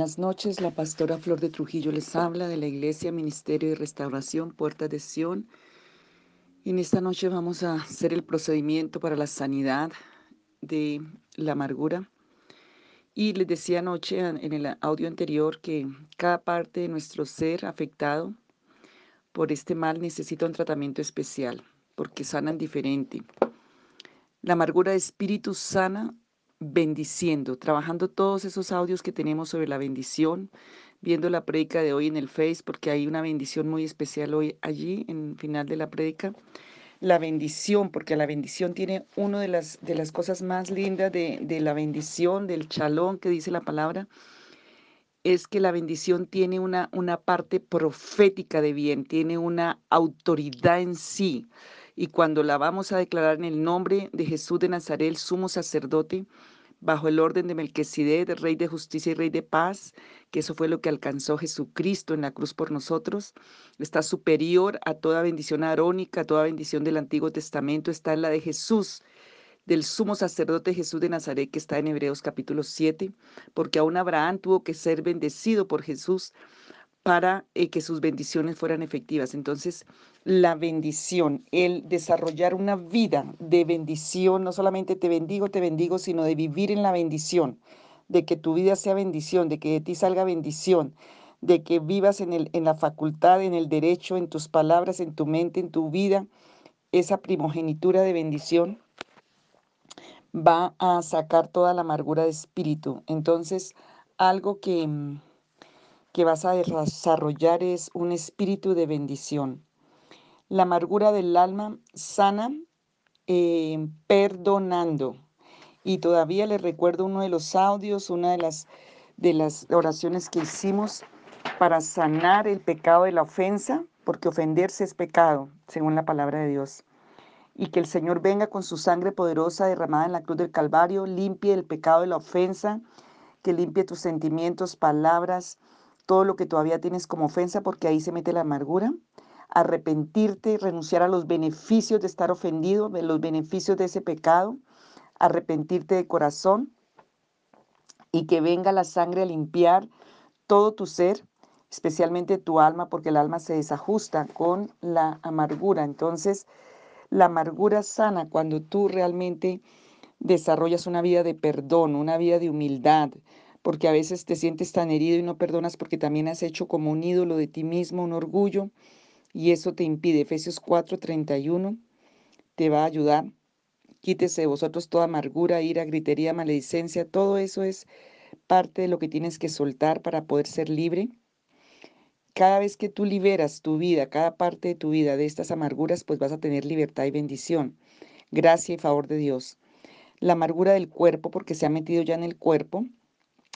Buenas noches, la pastora Flor de Trujillo les habla de la Iglesia Ministerio de Restauración Puerta de Sión. En esta noche vamos a hacer el procedimiento para la sanidad de la amargura. Y les decía anoche en el audio anterior que cada parte de nuestro ser afectado por este mal necesita un tratamiento especial, porque sanan diferente. La amargura de espíritu sana bendiciendo, trabajando todos esos audios que tenemos sobre la bendición, viendo la prédica de hoy en el Face, porque hay una bendición muy especial hoy allí, en el final de la prédica. La bendición, porque la bendición tiene una de las, de las cosas más lindas de, de la bendición, del chalón que dice la palabra, es que la bendición tiene una, una parte profética de bien, tiene una autoridad en sí. Y cuando la vamos a declarar en el nombre de Jesús de Nazaret, sumo sacerdote, bajo el orden de Melquisedec, rey de justicia y rey de paz, que eso fue lo que alcanzó Jesucristo en la cruz por nosotros, está superior a toda bendición arónica, a toda bendición del Antiguo Testamento, está en la de Jesús, del sumo sacerdote Jesús de Nazaret, que está en Hebreos capítulo 7, porque aún Abraham tuvo que ser bendecido por Jesús para eh, que sus bendiciones fueran efectivas. Entonces, la bendición, el desarrollar una vida de bendición, no solamente te bendigo, te bendigo, sino de vivir en la bendición, de que tu vida sea bendición, de que de ti salga bendición, de que vivas en, el, en la facultad, en el derecho, en tus palabras, en tu mente, en tu vida, esa primogenitura de bendición va a sacar toda la amargura de espíritu. Entonces, algo que mm, que vas a desarrollar es un espíritu de bendición. La amargura del alma sana eh, perdonando. Y todavía les recuerdo uno de los audios, una de las, de las oraciones que hicimos para sanar el pecado de la ofensa, porque ofenderse es pecado, según la palabra de Dios. Y que el Señor venga con su sangre poderosa derramada en la cruz del Calvario, limpie el pecado de la ofensa, que limpie tus sentimientos, palabras, todo lo que todavía tienes como ofensa, porque ahí se mete la amargura. Arrepentirte, renunciar a los beneficios de estar ofendido, de los beneficios de ese pecado. Arrepentirte de corazón y que venga la sangre a limpiar todo tu ser, especialmente tu alma, porque el alma se desajusta con la amargura. Entonces, la amargura sana cuando tú realmente desarrollas una vida de perdón, una vida de humildad, porque a veces te sientes tan herido y no perdonas porque también has hecho como un ídolo de ti mismo, un orgullo, y eso te impide. Efesios 4:31 te va a ayudar. Quítese de vosotros toda amargura, ira, gritería, maledicencia, todo eso es parte de lo que tienes que soltar para poder ser libre. Cada vez que tú liberas tu vida, cada parte de tu vida de estas amarguras, pues vas a tener libertad y bendición, gracia y favor de Dios. La amargura del cuerpo, porque se ha metido ya en el cuerpo,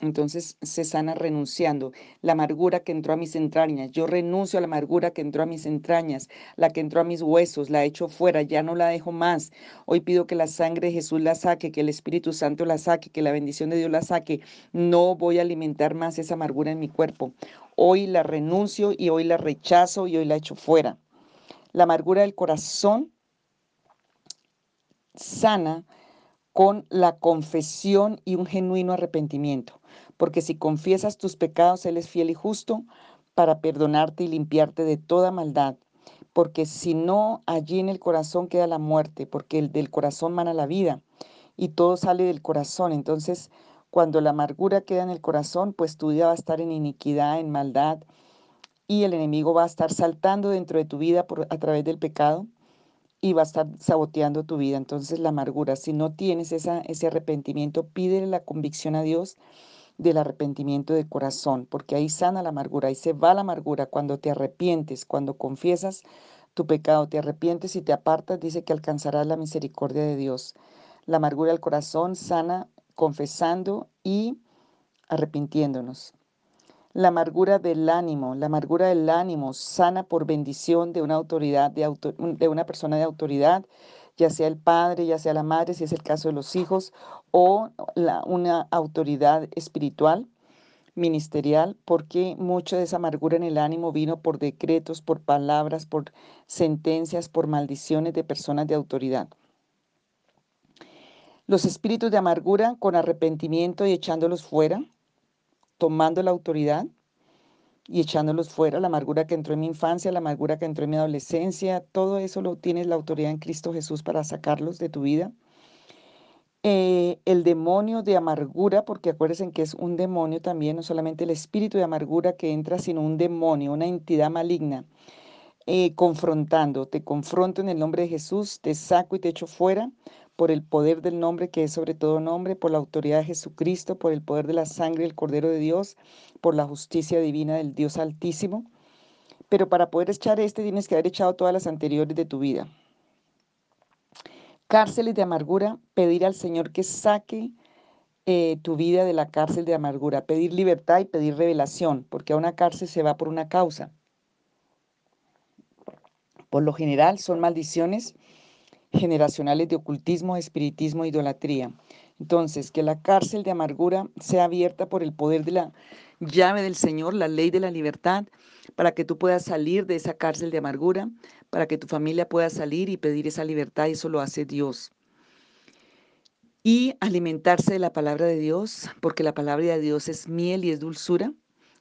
entonces se sana renunciando. La amargura que entró a mis entrañas. Yo renuncio a la amargura que entró a mis entrañas, la que entró a mis huesos, la echo fuera, ya no la dejo más. Hoy pido que la sangre de Jesús la saque, que el Espíritu Santo la saque, que la bendición de Dios la saque. No voy a alimentar más esa amargura en mi cuerpo. Hoy la renuncio y hoy la rechazo y hoy la echo fuera. La amargura del corazón sana con la confesión y un genuino arrepentimiento porque si confiesas tus pecados, Él es fiel y justo para perdonarte y limpiarte de toda maldad. Porque si no, allí en el corazón queda la muerte, porque el del corazón mana la vida y todo sale del corazón. Entonces, cuando la amargura queda en el corazón, pues tu vida va a estar en iniquidad, en maldad, y el enemigo va a estar saltando dentro de tu vida por, a través del pecado y va a estar saboteando tu vida. Entonces, la amargura, si no tienes ese arrepentimiento, pídele la convicción a Dios del arrepentimiento de corazón, porque ahí sana la amargura, ahí se va la amargura cuando te arrepientes, cuando confiesas tu pecado, te arrepientes y te apartas, dice que alcanzarás la misericordia de Dios. La amargura del corazón sana confesando y arrepintiéndonos. La amargura del ánimo, la amargura del ánimo sana por bendición de una autoridad, de, de una persona de autoridad, ya sea el padre, ya sea la madre, si es el caso de los hijos, o una autoridad espiritual, ministerial, porque mucha de esa amargura en el ánimo vino por decretos, por palabras, por sentencias, por maldiciones de personas de autoridad. Los espíritus de amargura con arrepentimiento y echándolos fuera, tomando la autoridad y echándolos fuera, la amargura que entró en mi infancia, la amargura que entró en mi adolescencia, todo eso lo tienes la autoridad en Cristo Jesús para sacarlos de tu vida. Eh, el demonio de amargura, porque acuérdense que es un demonio también, no solamente el espíritu de amargura que entra, sino un demonio, una entidad maligna, eh, confrontando, te confronto en el nombre de Jesús, te saco y te echo fuera por el poder del nombre que es sobre todo nombre, por la autoridad de Jesucristo, por el poder de la sangre del Cordero de Dios, por la justicia divina del Dios Altísimo. Pero para poder echar este tienes que haber echado todas las anteriores de tu vida. Cárceles de amargura, pedir al Señor que saque eh, tu vida de la cárcel de amargura, pedir libertad y pedir revelación, porque a una cárcel se va por una causa. Por lo general son maldiciones generacionales de ocultismo, espiritismo, idolatría. Entonces, que la cárcel de amargura sea abierta por el poder de la llave del Señor, la ley de la libertad, para que tú puedas salir de esa cárcel de amargura, para que tu familia pueda salir y pedir esa libertad, y eso lo hace Dios. Y alimentarse de la palabra de Dios, porque la palabra de Dios es miel y es dulzura,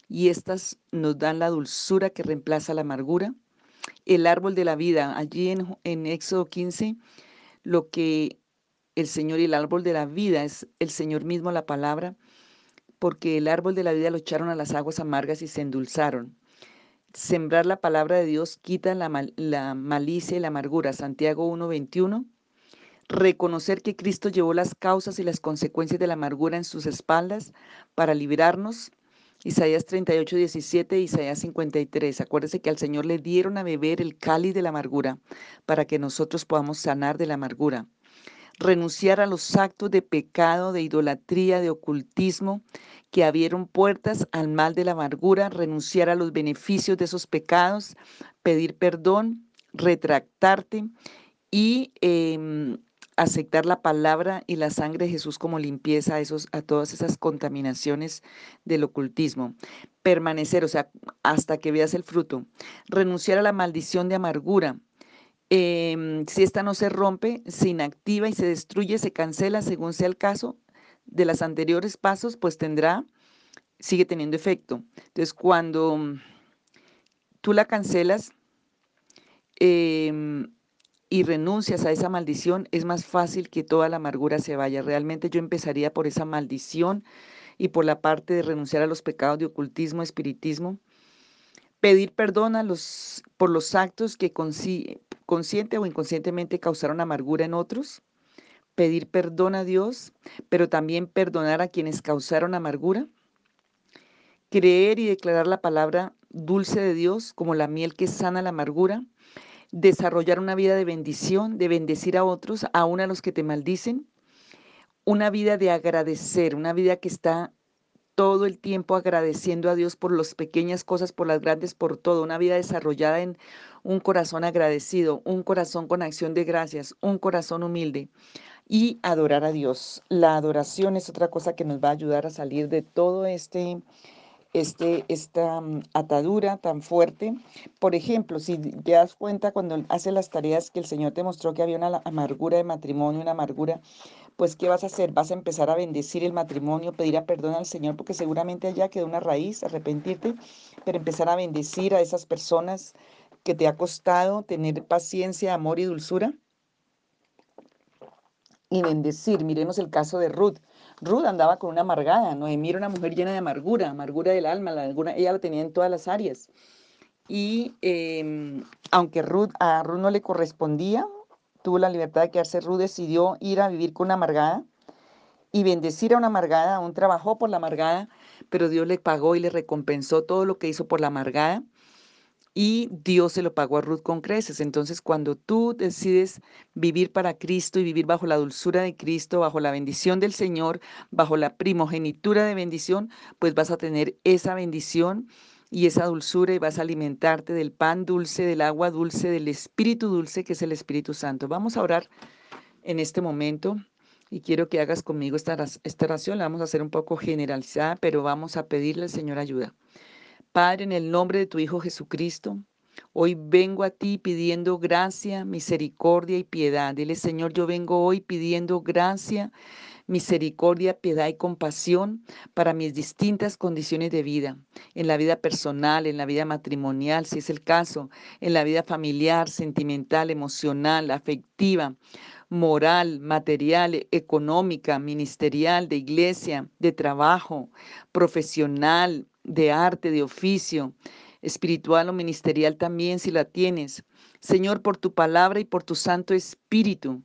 y estas nos dan la dulzura que reemplaza la amargura el árbol de la vida. Allí en, en Éxodo 15, lo que el Señor y el árbol de la vida es el Señor mismo la palabra, porque el árbol de la vida lo echaron a las aguas amargas y se endulzaron. Sembrar la palabra de Dios quita la, la malicia y la amargura. Santiago 1.21. Reconocer que Cristo llevó las causas y las consecuencias de la amargura en sus espaldas para librarnos Isaías 38, 17, Isaías 53. Acuérdese que al Señor le dieron a beber el cáliz de la amargura para que nosotros podamos sanar de la amargura. Renunciar a los actos de pecado, de idolatría, de ocultismo que abrieron puertas al mal de la amargura, renunciar a los beneficios de esos pecados, pedir perdón, retractarte y em, aceptar la palabra y la sangre de Jesús como limpieza a, esos, a todas esas contaminaciones del ocultismo. Permanecer, o sea, hasta que veas el fruto. Renunciar a la maldición de amargura. Em, si esta no se rompe, se inactiva y se destruye, se cancela según sea el caso de los anteriores pasos, pues tendrá, sigue teniendo efecto. Entonces, cuando tú la cancelas, eh, y renuncias a esa maldición, es más fácil que toda la amargura se vaya. Realmente yo empezaría por esa maldición y por la parte de renunciar a los pecados de ocultismo, espiritismo. Pedir perdón a los, por los actos que consciente o inconscientemente causaron amargura en otros. Pedir perdón a Dios, pero también perdonar a quienes causaron amargura. Creer y declarar la palabra dulce de Dios como la miel que sana la amargura desarrollar una vida de bendición, de bendecir a otros, aún a los que te maldicen, una vida de agradecer, una vida que está todo el tiempo agradeciendo a Dios por las pequeñas cosas, por las grandes, por todo, una vida desarrollada en un corazón agradecido, un corazón con acción de gracias, un corazón humilde y adorar a Dios. La adoración es otra cosa que nos va a ayudar a salir de todo este este, esta mm, atadura tan fuerte. Por ejemplo, si te das cuenta cuando haces las tareas que el Señor te mostró que había una amargura de matrimonio, una amargura, pues ¿qué vas a hacer? Vas a empezar a bendecir el matrimonio, pedir a perdón al Señor, porque seguramente allá quedó una raíz, arrepentirte, pero empezar a bendecir a esas personas que te ha costado tener paciencia, amor y dulzura. Y bendecir, miremos el caso de Ruth. Ruth andaba con una amargada, Noemí era una mujer llena de amargura, amargura del alma, la, ella la tenía en todas las áreas. Y em, aunque Ruth, a Ruth no le correspondía, tuvo la libertad de quedarse, Ruth decidió ir a vivir con una amargada y bendecir a una amargada, aún trabajó por la amargada, pero Dios le pagó y le recompensó todo lo que hizo por la amargada y Dios se lo pagó a Ruth con creces. Entonces, cuando tú decides vivir para Cristo y vivir bajo la dulzura de Cristo, bajo la bendición del Señor, bajo la primogenitura de bendición, pues vas a tener esa bendición y esa dulzura y vas a alimentarte del pan dulce, del agua dulce, del Espíritu dulce que es el Espíritu Santo. Vamos a orar en este momento y quiero que hagas conmigo esta, esta oración. La vamos a hacer un poco generalizada, pero vamos a pedirle al Señor ayuda. Padre, en el nombre de tu Hijo Jesucristo, hoy vengo a ti pidiendo gracia, misericordia y piedad. Dile, Señor, yo vengo hoy pidiendo gracia, misericordia, piedad y compasión para mis distintas condiciones de vida, en la vida personal, en la vida matrimonial, si es el caso, en la vida familiar, sentimental, emocional, afectiva, moral, material, económica, ministerial, de iglesia, de trabajo, profesional, de arte, de oficio, espiritual o ministerial también si la tienes. Señor, por tu palabra y por tu Santo Espíritu,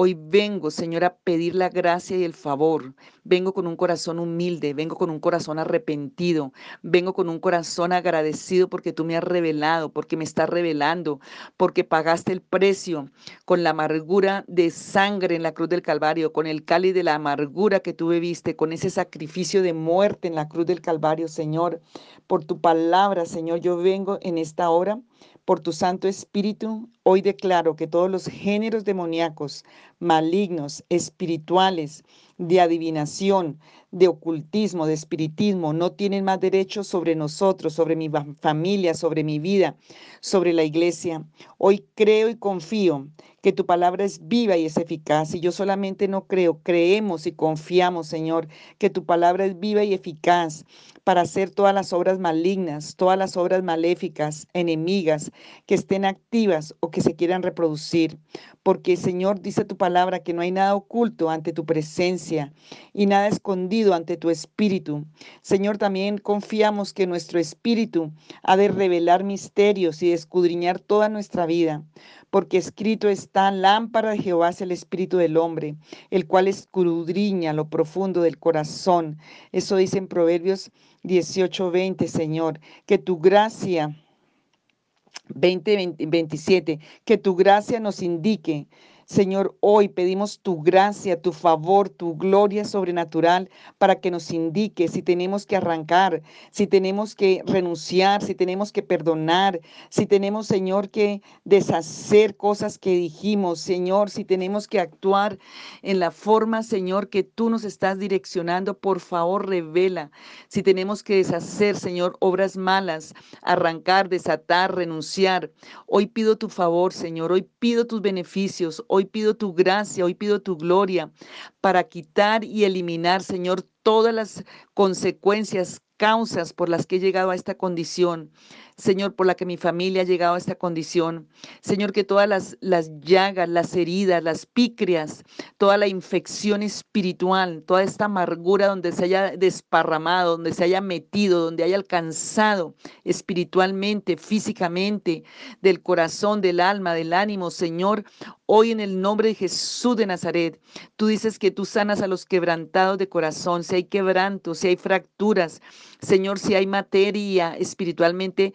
Hoy vengo, Señor, a pedir la gracia y el favor. Vengo con un corazón humilde, vengo con un corazón arrepentido, vengo con un corazón agradecido porque tú me has revelado, porque me estás revelando, porque pagaste el precio con la amargura de sangre en la cruz del Calvario, con el cáliz de la amargura que tú bebiste, con ese sacrificio de muerte en la cruz del Calvario, Señor. Por tu palabra, Señor, yo vengo en esta hora por tu Santo Espíritu, hoy declaro que todos los géneros demoníacos, malignos, espirituales, de adivinación, de ocultismo, de espiritismo, no tienen más derecho sobre nosotros, sobre mi familia, sobre mi vida, sobre la iglesia. Hoy creo y confío que tu palabra es viva y es eficaz. Y yo solamente no creo, creemos y confiamos, Señor, que tu palabra es viva y eficaz para hacer todas las obras malignas, todas las obras maléficas, enemigas, que estén activas o que se quieran reproducir. Porque, Señor, dice tu palabra que no hay nada oculto ante tu presencia y nada escondido ante tu espíritu. Señor, también confiamos que nuestro espíritu ha de revelar misterios y escudriñar toda nuestra vida porque escrito está, lámpara de Jehová es el espíritu del hombre, el cual escudriña lo profundo del corazón. Eso dice en Proverbios 18, 20, Señor, que tu gracia 20, 27, que tu gracia nos indique Señor, hoy pedimos tu gracia, tu favor, tu gloria sobrenatural para que nos indique si tenemos que arrancar, si tenemos que renunciar, si tenemos que perdonar, si tenemos, Señor, que deshacer cosas que dijimos, Señor, si tenemos que actuar en la forma, Señor, que tú nos estás direccionando, por favor, revela. Si tenemos que deshacer, Señor, obras malas, arrancar, desatar, renunciar. Hoy pido tu favor, Señor, hoy pido tus beneficios. Hoy pido tu gracia, hoy pido tu gloria para quitar y eliminar, Señor, todas las consecuencias, causas por las que he llegado a esta condición. Señor, por la que mi familia ha llegado a esta condición. Señor, que todas las, las llagas, las heridas, las pícrias, toda la infección espiritual, toda esta amargura donde se haya desparramado, donde se haya metido, donde haya alcanzado espiritualmente, físicamente, del corazón, del alma, del ánimo, Señor, hoy en el nombre de Jesús de Nazaret, tú dices que tú sanas a los quebrantados de corazón, si hay quebrantos, si hay fracturas, Señor, si hay materia espiritualmente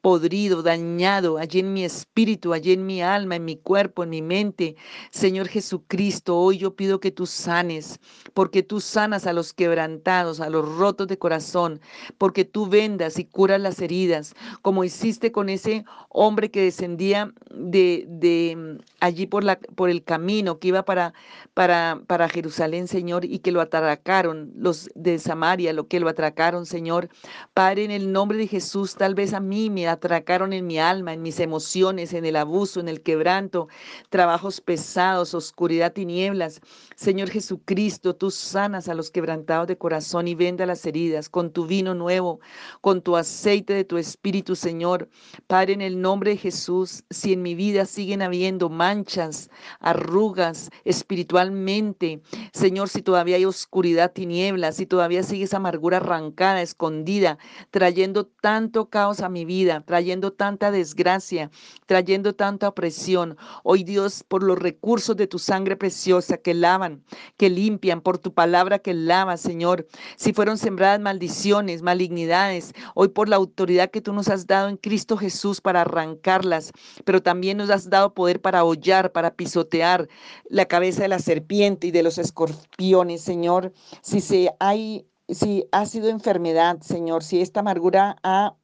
podrido, dañado, allí en mi espíritu, allí en mi alma, en mi cuerpo, en mi mente. Señor Jesucristo, hoy yo pido que tú sanes, porque tú sanas a los quebrantados, a los rotos de corazón, porque tú vendas y curas las heridas, como hiciste con ese hombre que descendía de, de mm, allí por, la, por el camino que iba para, para, para Jerusalén, Señor, y que lo atracaron los de Samaria, lo que lo atracaron, Señor. Padre, en el nombre de Jesús, tal vez a mí me atracaron en mi alma, en mis emociones, en el abuso, en el quebranto, trabajos pesados, oscuridad, tinieblas. Señor Jesucristo, tú sanas a los quebrantados de corazón y venda las heridas con tu vino nuevo, con tu aceite de tu espíritu, Señor. Padre, en el nombre de Jesús, si en mi vida siguen habiendo manchas, arrugas espiritualmente, Señor, si todavía hay oscuridad, tinieblas, si todavía sigue esa amargura arrancada, escondida, trayendo tanto caos a mi vida, trayendo tanta desgracia, trayendo tanta opresión. Hoy Dios, por los recursos de tu sangre preciosa que lavan, que limpian, por tu palabra que lava, Señor. Si fueron sembradas maldiciones, malignidades, hoy por la autoridad que tú nos has dado en Cristo Jesús para arrancarlas, pero también nos has dado poder para hollar, para pisotear la cabeza de la serpiente y de los escorpiones, Señor. Si se hay si ha sido enfermedad, Señor, si esta amargura ha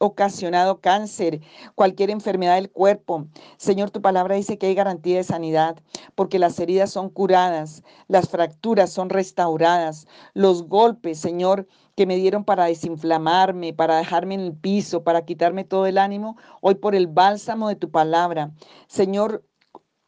ocasionado cáncer, cualquier enfermedad del cuerpo. Señor, tu palabra dice que hay garantía de sanidad, porque las heridas son curadas, las fracturas son restauradas, los golpes, Señor, que me dieron para desinflamarme, para dejarme en el piso, para quitarme todo el ánimo, hoy por el bálsamo de tu palabra. Señor,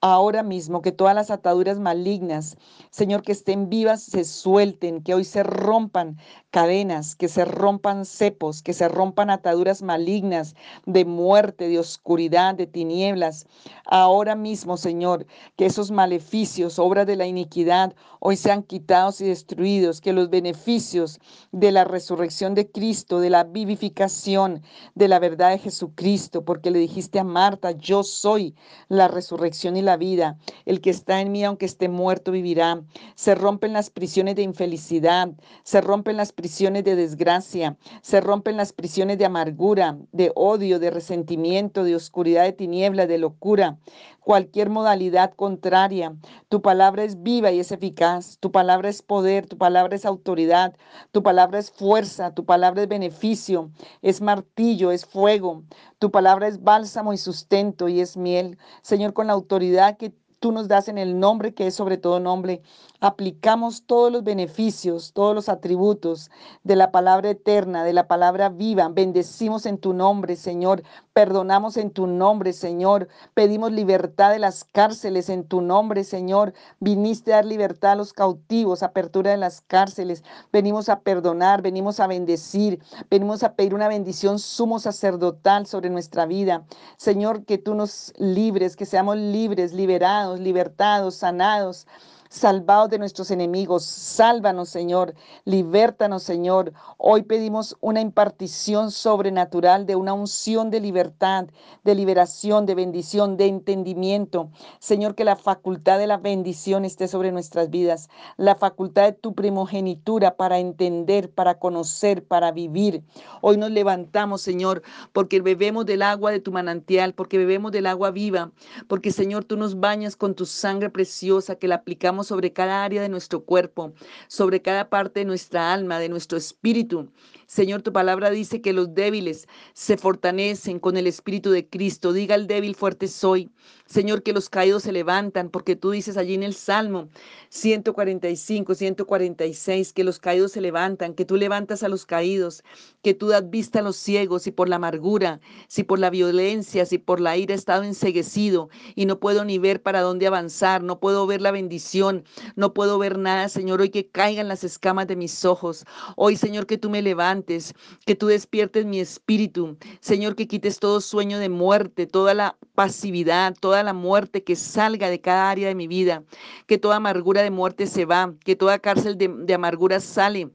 ahora mismo que todas las ataduras malignas, Señor, que estén vivas, se suelten, que hoy se rompan cadenas, que se rompan cepos, que se rompan ataduras malignas de muerte, de oscuridad, de tinieblas. Ahora mismo, Señor, que esos maleficios, obras de la iniquidad, hoy sean quitados y destruidos, que los beneficios de la resurrección de Cristo, de la vivificación, de la verdad de Jesucristo, porque le dijiste a Marta, yo soy la resurrección y la vida. El que está en mí, aunque esté muerto, vivirá. Se rompen las prisiones de infelicidad, se rompen las prisiones de desgracia, se rompen las prisiones de amargura, de odio, de resentimiento, de oscuridad, de tiniebla, de locura cualquier modalidad contraria. Tu palabra es viva y es eficaz. Tu palabra es poder, tu palabra es autoridad, tu palabra es fuerza, tu palabra es beneficio, es martillo, es fuego. Tu palabra es bálsamo y sustento y es miel. Señor, con la autoridad que tú nos das en el nombre que es sobre todo nombre, aplicamos todos los beneficios, todos los atributos de la palabra eterna, de la palabra viva. Bendecimos en tu nombre, Señor. Perdonamos en tu nombre, Señor. Pedimos libertad de las cárceles en tu nombre, Señor. Viniste a dar libertad a los cautivos, apertura de las cárceles. Venimos a perdonar, venimos a bendecir, venimos a pedir una bendición sumo sacerdotal sobre nuestra vida. Señor, que tú nos libres, que seamos libres, liberados, libertados, sanados salvados de nuestros enemigos. Sálvanos, Señor. Libértanos, Señor. Hoy pedimos una impartición sobrenatural de una unción de libertad, de liberación, de bendición, de entendimiento. Señor, que la facultad de la bendición esté sobre nuestras vidas. La facultad de tu primogenitura para entender, para conocer, para vivir. Hoy nos levantamos, Señor, porque bebemos del agua de tu manantial, porque bebemos del agua viva, porque, Señor, tú nos bañas con tu sangre preciosa que la aplicamos sobre cada área de nuestro cuerpo, sobre cada parte de nuestra alma, de nuestro espíritu. Señor, tu palabra dice que los débiles se fortalecen con el Espíritu de Cristo. Diga el débil, fuerte soy. Señor, que los caídos se levantan, porque tú dices allí en el Salmo 145, 146, que los caídos se levantan, que tú levantas a los caídos, que tú das vista a los ciegos y por la amargura, si por la violencia, si por la ira he estado enseguecido y no puedo ni ver para dónde avanzar, no puedo ver la bendición, no puedo ver nada, Señor, hoy que caigan las escamas de mis ojos. Hoy, Señor, que tú me levantes que tú despiertes mi espíritu. Señor, que quites todo sueño de muerte, toda la pasividad, toda la muerte que salga de cada área de mi vida, que toda amargura de muerte se va, que toda cárcel de, de amargura sale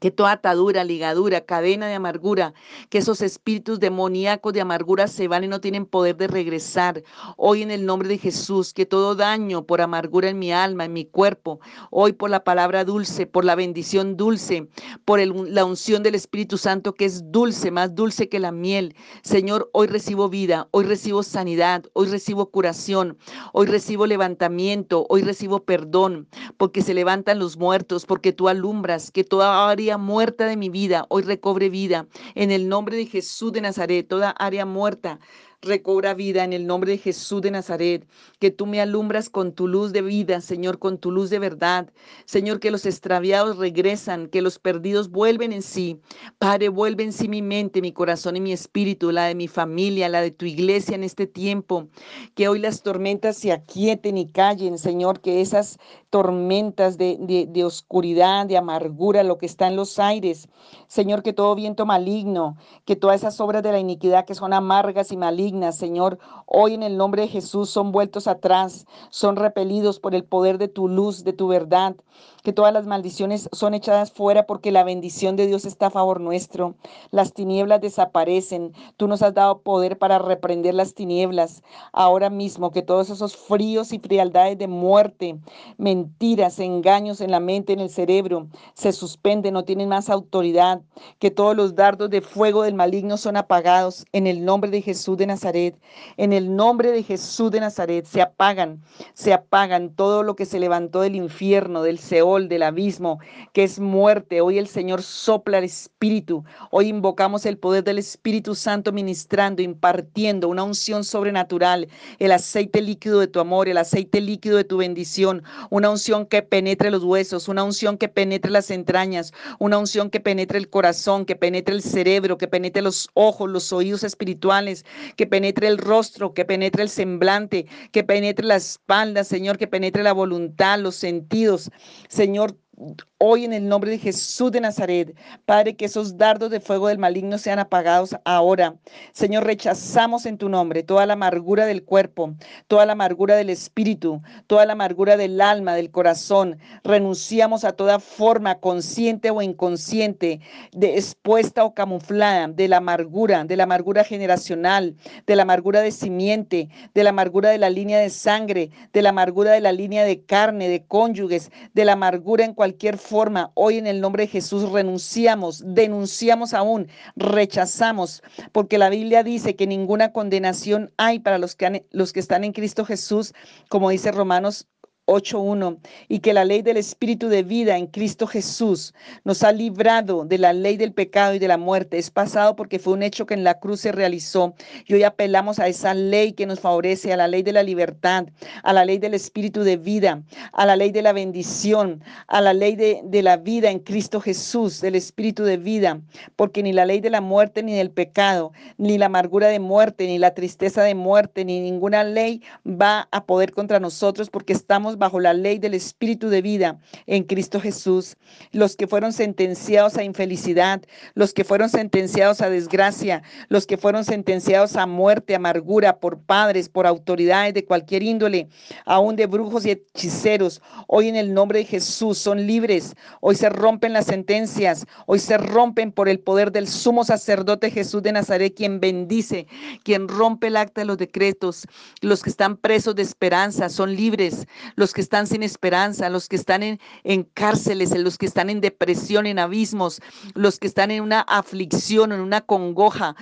que toda atadura, ligadura, cadena de amargura, que esos espíritus demoníacos de amargura se van y no tienen poder de regresar. Hoy en el nombre de Jesús, que todo daño por amargura en mi alma, en mi cuerpo, hoy por la palabra dulce, por la bendición dulce, por la unción del Espíritu Santo que es dulce, más dulce que la miel. Señor, hoy recibo vida, hoy recibo sanidad, hoy recibo curación, hoy recibo levantamiento, hoy recibo perdón, porque se levantan los muertos, porque tú alumbras, que toda área muerta de mi vida hoy recobre vida. En el nombre de Jesús de Nazaret, toda área muerta recobra vida en el nombre de Jesús de Nazaret, que tú me alumbras con tu luz de vida, Señor, con tu luz de verdad. Señor, que los extraviados regresan, que los perdidos vuelven en sí. Padre, vuelve en sí mi mente, mi corazón y mi espíritu, la de mi familia, la de tu iglesia en este tiempo. Que hoy las tormentas se aquieten y callen, Señor, que esas tormentas de, de, de oscuridad, de amargura, lo que está en los aires, Señor, que todo viento maligno, que todas esas obras de la iniquidad que son amargas y malignas, Señor, hoy en el nombre de Jesús son vueltos atrás, son repelidos por el poder de tu luz, de tu verdad, que todas las maldiciones son echadas fuera porque la bendición de Dios está a favor nuestro. Las tinieblas desaparecen. Tú nos has dado poder para reprender las tinieblas. Ahora mismo que todos esos fríos y frialdades de muerte, mentiras, engaños en la mente, en el cerebro, se suspenden, no tienen más autoridad. Que todos los dardos de fuego del maligno son apagados en el nombre de Jesús de Nazaret. En el nombre de Jesús de Nazaret se apagan, se apagan todo lo que se levantó del infierno, del Seol Del abismo, que es muerte. Hoy el Señor sopla el Espíritu. Hoy invocamos el poder del Espíritu Santo ministrando, impartiendo una unción sobrenatural, el aceite líquido de tu amor, el aceite líquido de tu bendición, una unción que penetre los huesos, una unción que penetre las entrañas, una unción que penetre el corazón, que penetre el cerebro, que penetre los ojos, los oídos espirituales, que penetre el rostro, que penetre el semblante, que penetre la espalda, Señor, que penetre la voluntad, los sentidos. Señor, Hoy en el nombre de Jesús de Nazaret, Padre, que esos dardos de fuego del maligno sean apagados ahora. Señor, rechazamos en tu nombre toda la amargura del cuerpo, toda la amargura del espíritu, toda la amargura del alma, del corazón. Renunciamos a toda forma consciente o inconsciente, de expuesta o camuflada de la amargura, de la amargura generacional, de la amargura de simiente, de la amargura de la línea de sangre, de la amargura de la línea de carne, de cónyuges, de la amargura en cualquier forma hoy en el nombre de Jesús renunciamos, denunciamos aún, rechazamos, porque la Biblia dice que ninguna condenación hay para los que, los que están en Cristo Jesús, como dice Romanos 8.1 y que la ley del Espíritu de vida en Cristo Jesús nos ha librado de la ley del pecado y de la muerte. Es pasado porque fue un hecho que en la cruz se realizó y hoy apelamos a esa ley que nos favorece, a la ley de la libertad, a la ley del Espíritu de vida, a la ley de la bendición, a la ley de, de la vida en Cristo Jesús, del Espíritu de vida, porque ni la ley de la muerte ni del pecado, ni la amargura de muerte, ni la tristeza de muerte, ni ninguna ley va a poder contra nosotros porque estamos bajo la ley del Espíritu de vida en Cristo Jesús. Los que fueron sentenciados a infelicidad, los que fueron sentenciados a desgracia, los que fueron sentenciados a muerte, amargura por padres, por autoridades de cualquier índole, aún de brujos y hechiceros, hoy en el nombre de Jesús son libres. Hoy se rompen las sentencias, hoy se rompen por el poder del sumo sacerdote Jesús de Nazaret, quien bendice, quien rompe el acta de los decretos. Los que están presos de esperanza son libres los que están sin esperanza, los que están en, en cárceles, los que están en depresión, en abismos, los que están en una aflicción, en una congoja,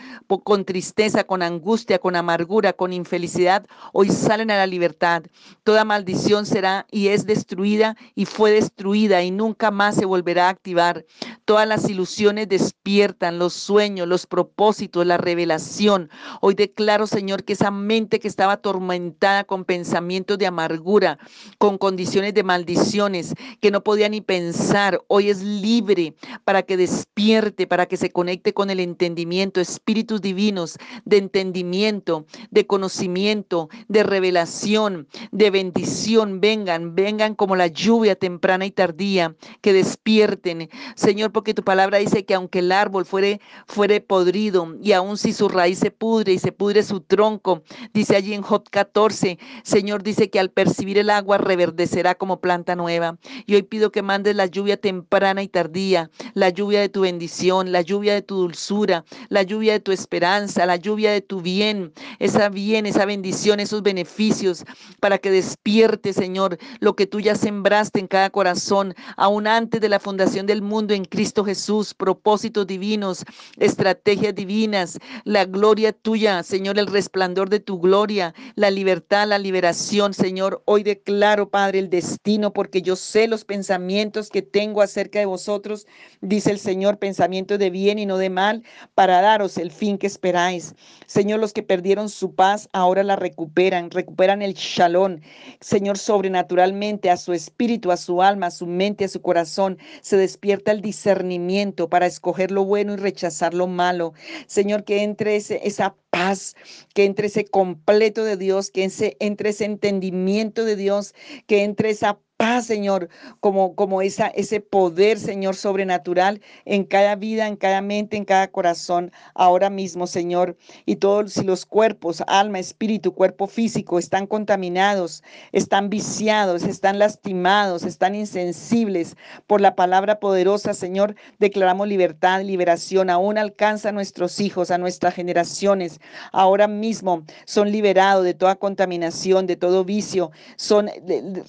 con tristeza, con angustia, con amargura, con infelicidad, hoy salen a la libertad. Toda maldición será y es destruida y fue destruida y nunca más se volverá a activar. Todas las ilusiones despiertan, los sueños, los propósitos, la revelación. Hoy declaro, Señor, que esa mente que estaba atormentada con pensamientos de amargura, con condiciones de maldiciones que no podía ni pensar. Hoy es libre para que despierte, para que se conecte con el entendimiento, espíritus divinos de entendimiento, de conocimiento, de revelación, de bendición. Vengan, vengan como la lluvia temprana y tardía, que despierten. Señor, porque tu palabra dice que aunque el árbol fuere, fuere podrido y aun si su raíz se pudre y se pudre su tronco, dice allí en Job 14, Señor dice que al percibir el agua reverdecerá como planta nueva. Y hoy pido que mandes la lluvia temprana y tardía, la lluvia de tu bendición, la lluvia de tu dulzura, la lluvia de tu esperanza, la lluvia de tu bien, esa bien, esa bendición, esos beneficios, para que despierte, Señor, lo que tú ya sembraste en cada corazón, aún antes de la fundación del mundo en Cristo Jesús, propósitos divinos, estrategias divinas, la gloria tuya, Señor, el resplandor de tu gloria, la libertad, la liberación, Señor. Hoy declaro Padre, el destino, porque yo sé los pensamientos que tengo acerca de vosotros, dice el Señor, pensamientos de bien y no de mal, para daros el fin que esperáis. Señor, los que perdieron su paz ahora la recuperan, recuperan el shalom. Señor, sobrenaturalmente a su espíritu, a su alma, a su mente, a su corazón, se despierta el discernimiento para escoger lo bueno y rechazar lo malo. Señor, que entre esa paz, que entre ese completo de Dios, que entre ese entendimiento de Dios, que entre esa paz, Señor, como, como ese poder, Señor, sobrenatural en cada vida, en cada mente, en cada corazón, ahora mismo, Señor. Y todos, si los cuerpos, alma, espíritu, cuerpo físico están contaminados, están viciados, están lastimados, están insensibles por la palabra poderosa, Señor, declaramos libertad, liberación, aún alcanza a nuestros hijos, a nuestras generaciones. Ahora mismo son liberados de toda contaminación, de todo vicio, son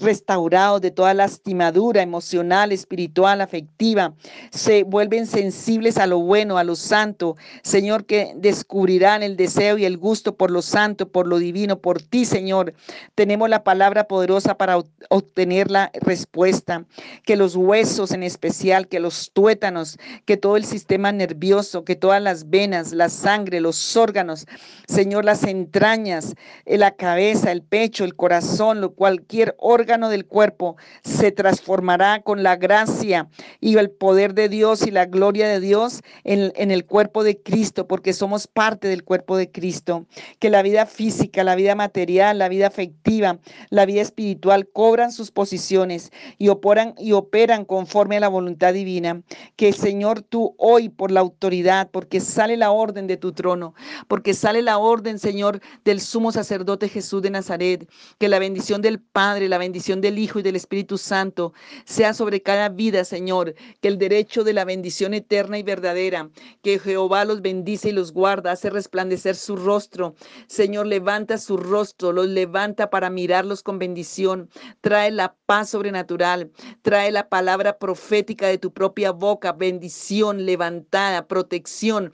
restaurados de toda lastimadura emocional, espiritual, afectiva. Se vuelven sensibles a lo bueno, a lo santo. Señor, que descubrirán el deseo y el gusto por lo santo, por lo divino, por ti, Señor. Tenemos la palabra poderosa para obtener la respuesta. Que los huesos en especial, que los tuétanos, que todo el sistema nervioso, que todas las venas, la sangre, los órganos, Señor, las entrañas, eh, la cabeza, el pecho, el corazón, cualquier órgano del cuerpo se transformará con la gracia y el poder de Dios y la gloria de Dios en, el cuerpo de Cristo, porque somos parte del cuerpo de Cristo. Que la vida física, la vida material, la vida afectiva, la vida espiritual cobran sus posiciones y operan, y operan conforme a la voluntad divina. Que Señor, tú hoy por la autoridad, porque sale la orden de tu trono, porque sale la orden, Señor, del sumo sacerdote Jesús de Nazaret, que la bendición del Padre, la bendición del Hijo y del Espíritu Santo sea sobre cada vida, Señor, que el derecho de la bendición eterna y verdadera, que Jehová los bendice y los guarda, hace resplandecer su rostro. Señor, levanta su rostro, los levanta para mirarlos con bendición, trae la paz sobrenatural, trae la palabra profética de tu propia boca, bendición levantada, protección,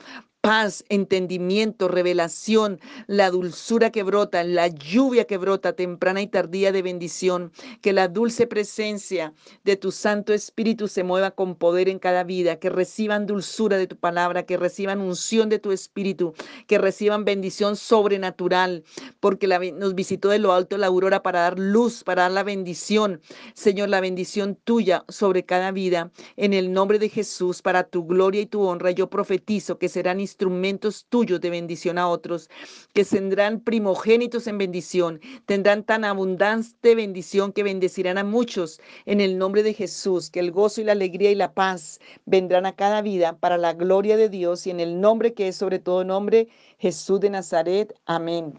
paz, entendimiento, revelación, la dulzura que brota, la lluvia que brota temprana y tardía de bendición, que la dulce presencia de tu Santo Espíritu se mueva con poder en cada vida, que reciban dulzura de tu palabra, que reciban unción de tu Espíritu, que reciban bendición sobrenatural, porque nos visitó de lo alto la aurora para dar luz, para dar la bendición, Señor, la bendición tuya sobre cada vida, en el nombre de Jesús, para tu gloria y tu honra, yo profetizo que serán instrumentos tuyos de bendición a otros, que tendrán primogénitos en bendición, tendrán tan abundante bendición que bendecirán a muchos en el nombre de Jesús, que el gozo y la alegría y la paz vendrán a cada vida para la gloria de Dios y en el nombre que es sobre todo nombre, Jesús de Nazaret. Amén.